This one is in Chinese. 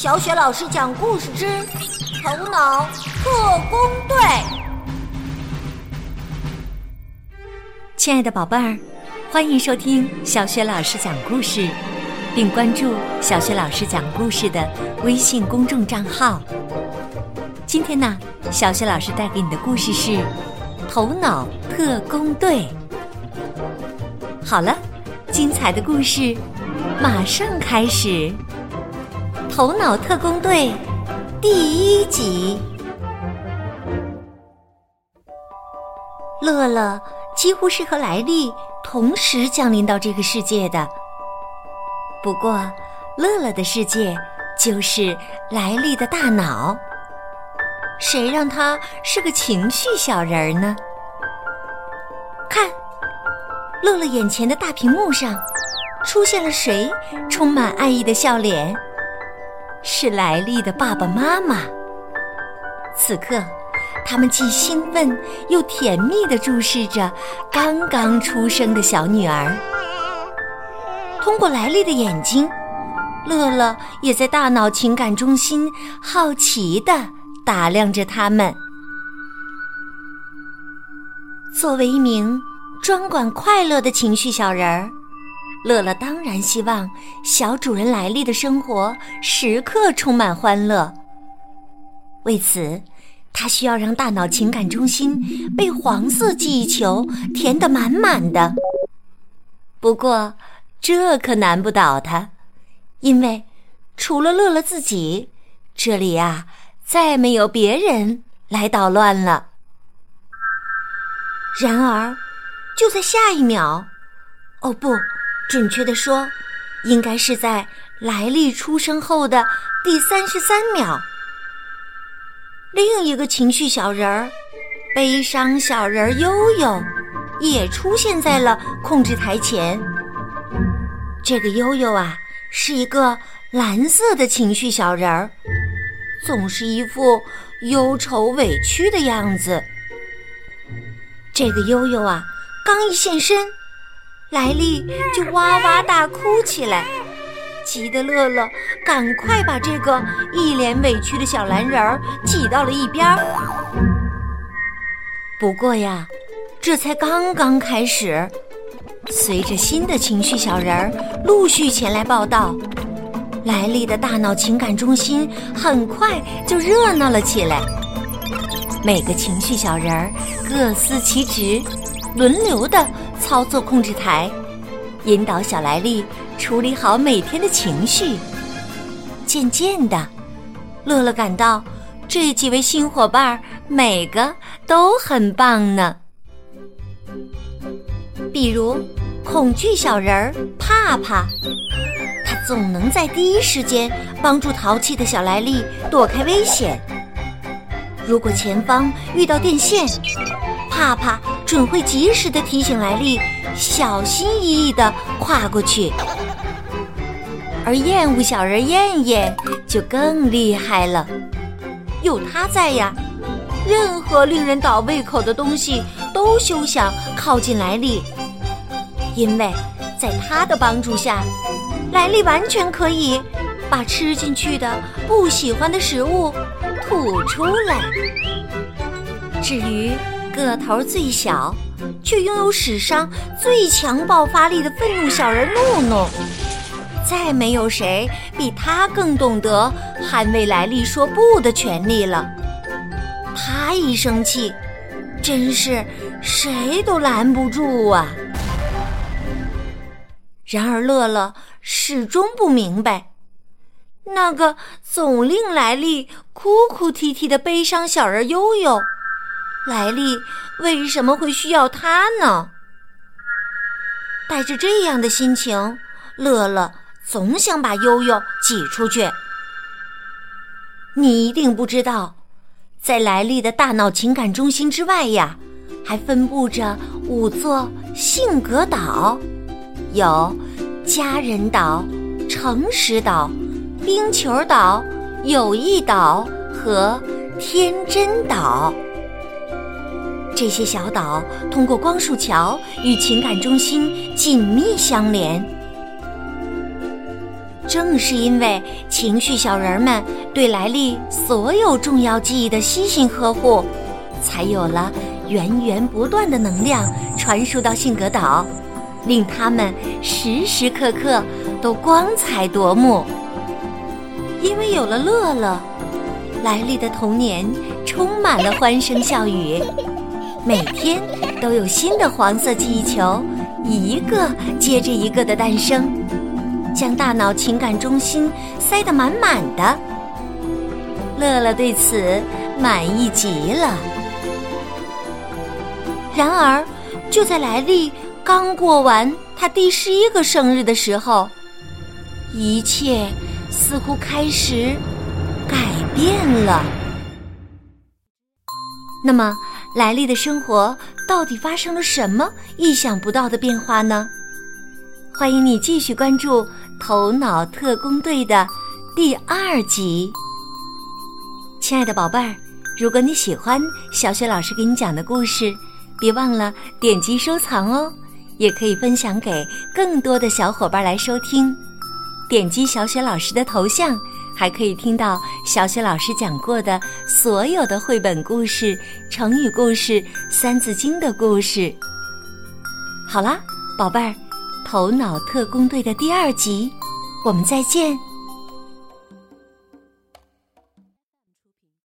小雪老师讲故事之《头脑特工队》。亲爱的宝贝儿，欢迎收听小雪老师讲故事，并关注小雪老师讲故事的微信公众账号。今天呢，小雪老师带给你的故事是《头脑特工队》。好了，精彩的故事马上开始。头脑特工队第一集，乐乐几乎是和莱利同时降临到这个世界的。不过，乐乐的世界就是莱利的大脑。谁让他是个情绪小人儿呢？看，乐乐眼前的大屏幕上出现了谁？充满爱意的笑脸。是莱利的爸爸妈妈。此刻，他们既兴奋又甜蜜地注视着刚刚出生的小女儿。通过莱利的眼睛，乐乐也在大脑情感中心好奇地打量着他们。作为一名专管快乐的情绪小人儿。乐乐当然希望小主人莱利的生活时刻充满欢乐。为此，他需要让大脑情感中心被黄色记忆球填得满满的。不过，这可难不倒他，因为除了乐乐自己，这里呀再没有别人来捣乱了。然而，就在下一秒，哦不！准确的说，应该是在莱利出生后的第三十三秒，另一个情绪小人儿——悲伤小人儿悠悠，也出现在了控制台前。这个悠悠啊，是一个蓝色的情绪小人儿，总是一副忧愁委屈的样子。这个悠悠啊，刚一现身。莱利就哇哇大哭起来，急得乐乐赶快把这个一脸委屈的小蓝人儿挤到了一边儿。不过呀，这才刚刚开始。随着新的情绪小人儿陆续前来报道，莱利的大脑情感中心很快就热闹了起来。每个情绪小人儿各司其职，轮流的。操作控制台，引导小莱利处理好每天的情绪。渐渐的，乐乐感到这几位新伙伴每个都很棒呢。比如，恐惧小人儿帕帕，他总能在第一时间帮助淘气的小莱利躲开危险。如果前方遇到电线，帕帕。准会及时的提醒莱利，小心翼翼的跨过去。而厌恶小人燕燕就更厉害了，有他在呀，任何令人倒胃口的东西都休想靠近莱利，因为在他的帮助下，莱利完全可以把吃进去的不喜欢的食物吐出来。至于。个头最小，却拥有史上最强爆发力的愤怒小人怒怒，再没有谁比他更懂得捍卫莱利说不的权利了。他一生气，真是谁都拦不住啊！然而乐乐始终不明白，那个总令莱利哭哭啼啼的悲伤小人悠悠。莱利为什么会需要他呢？带着这样的心情，乐乐总想把悠悠挤出去。你一定不知道，在莱利的大脑情感中心之外呀，还分布着五座性格岛，有家人岛、诚实岛、冰球岛、友谊岛和天真岛。这些小岛通过光束桥与情感中心紧密相连。正是因为情绪小人们对莱利所有重要记忆的悉心呵护，才有了源源不断的能量传输到性格岛，令他们时时刻刻都光彩夺目。因为有了乐乐，莱利的童年充满了欢声笑语，每天都有新的黄色记忆球，一个接着一个的诞生。将大脑情感中心塞得满满的，乐乐对此满意极了。然而，就在莱利刚过完他第十一个生日的时候，一切似乎开始改变了。那么，莱利的生活到底发生了什么意想不到的变化呢？欢迎你继续关注《头脑特工队》的第二集。亲爱的宝贝儿，如果你喜欢小雪老师给你讲的故事，别忘了点击收藏哦，也可以分享给更多的小伙伴来收听。点击小雪老师的头像，还可以听到小雪老师讲过的所有的绘本故事、成语故事、三字经的故事。好啦，宝贝儿。头脑特工队的第二集，我们再见。